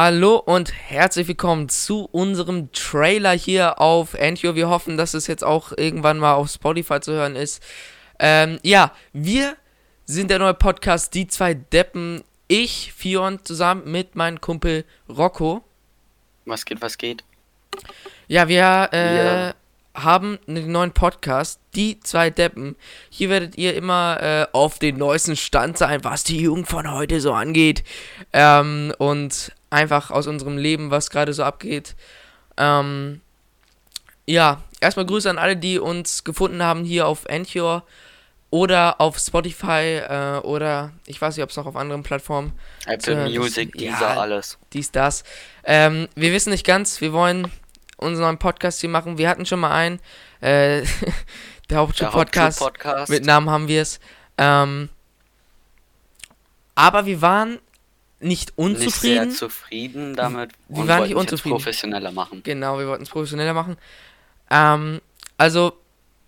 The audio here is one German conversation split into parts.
Hallo und herzlich willkommen zu unserem Trailer hier auf Antio. Wir hoffen, dass es jetzt auch irgendwann mal auf Spotify zu hören ist. Ähm, ja, wir sind der neue Podcast Die zwei Deppen. Ich, Fion, zusammen mit meinem Kumpel Rocco. Was geht, was geht? Ja, wir äh, Ja. haben einen neuen Podcast, Die zwei Deppen. Hier werdet ihr immer äh, auf den neuesten Stand sein, was die Jugend von heute so angeht. Ähm, und einfach aus unserem Leben, was gerade so abgeht. Ähm, ja, erstmal Grüße an alle, die uns gefunden haben hier auf Anchor oder auf Spotify äh, oder ich weiß nicht, ob es noch auf anderen Plattformen Apple Ja, das- Music, ja. dieser alles. dies, das. Ähm, wir wissen nicht ganz, wir wollen unseren neuen Podcast hier machen. Wir hatten schon mal einen, äh, der Hauptschul-Podcast. Hauptschul-Podcast. Mit Namen haben wir es. Ähm, aber wir waren nicht Nicht sehr unzufrieden. zufrieden damit Wir und waren nicht es unzufrieden. professioneller machen. Genau, wir wollten es professioneller machen. Ähm, also,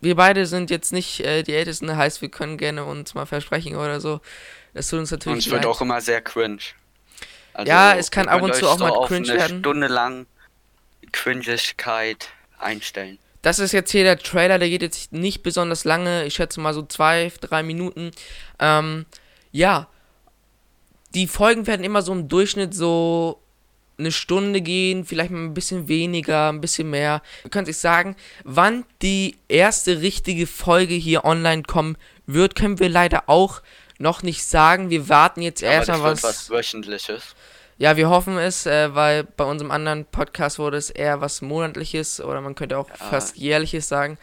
wir beide sind jetzt nicht äh, die Ältesten, heißt, wir können gerne uns mal versprechen oder so. Das tut uns Und natürlich es wird auch immer sehr cringe. Also, Ja, es kann ab und zu auch mal so auf cringe eine werden. Stunde lang Cringigkeit einstellen. Das ist jetzt hier der Trailer, der geht jetzt nicht besonders lange. Ich schätze mal so zwei, drei Minuten. Ähm, ja. Die Folgen werden immer so im Durchschnitt so eine Stunde gehen, vielleicht mal ein bisschen weniger, ein bisschen mehr. Ihr könnt sich sagen, wann die erste richtige Folge hier online kommen wird, können wir leider auch noch nicht sagen. Wir warten jetzt das erstmal was. was Wöchentliches. Ja, wir hoffen es, äh, weil bei unserem anderen Podcast wurde es eher was Monatliches oder man könnte auch Ja. fast Jährliches sagen.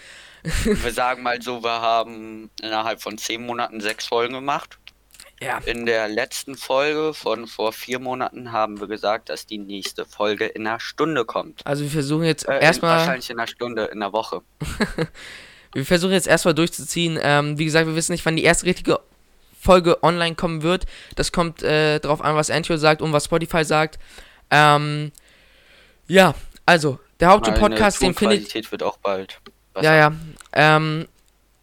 Wir sagen mal so, wir haben innerhalb von zehn Monaten sechs Folgen gemacht. Ja. In der letzten Folge von vor vier Monaten haben wir gesagt, dass die nächste Folge in einer Stunde kommt. Also wir versuchen jetzt Äh, erstmal, wahrscheinlich in einer Stunde, in einer Woche. wir versuchen jetzt erstmal durchzuziehen. Ähm, wie gesagt, wir wissen nicht, wann die erste richtige Folge online kommen wird. Das kommt äh, drauf an, was Anchor sagt und was Spotify sagt. Ähm, ja, also der Hauptschul-Podcast, Meine den findet, Tonqualität wird auch bald. besser. ja, ja, ähm,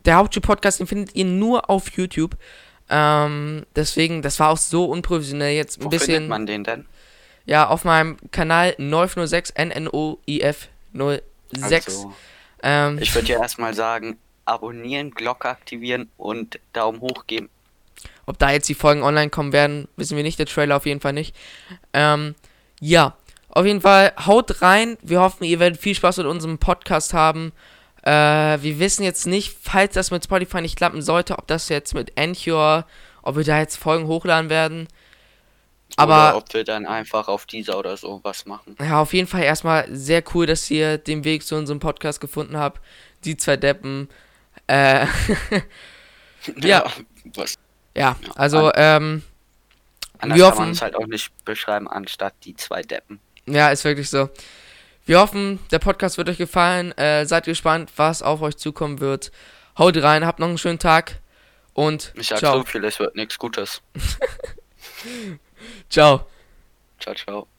der Hauptschul-Podcast, den findet ihr nur auf YouTube. Ähm, deswegen, das war auch so unprofessionell jetzt ein Wo bisschen. findet man den denn? Ja, auf meinem Kanal 906 NNOIF 06. Also, ähm, ich würde ja erstmal sagen, abonnieren, Glocke aktivieren und Daumen hoch geben. ob da jetzt die Folgen online kommen werden, wissen wir nicht. Der Trailer auf jeden Fall nicht. Ähm, ja, auf jeden Fall haut rein. Wir hoffen, ihr werdet viel Spaß mit unserem Podcast haben. Äh, wir wissen jetzt nicht, falls das mit Spotify nicht klappen sollte, ob das jetzt mit Anchor, ob wir da jetzt Folgen hochladen werden. Aber oder ob wir dann einfach auf dieser oder so was machen. Ja, auf jeden Fall erstmal sehr cool, dass ihr den Weg zu unserem Podcast gefunden habt. Die zwei Deppen. Äh, Ja. Was ja, also, ähm, anders Wir kann hoffen- man es halt auch nicht beschreiben, anstatt die zwei Deppen. ja, ist wirklich so. Wir hoffen, der Podcast wird euch gefallen. Äh, seid gespannt, was auf euch zukommen wird. Haut rein, habt noch einen schönen Tag und Ich sag ciao. so viel, es wird nichts Gutes. Ciao. Ciao, ciao.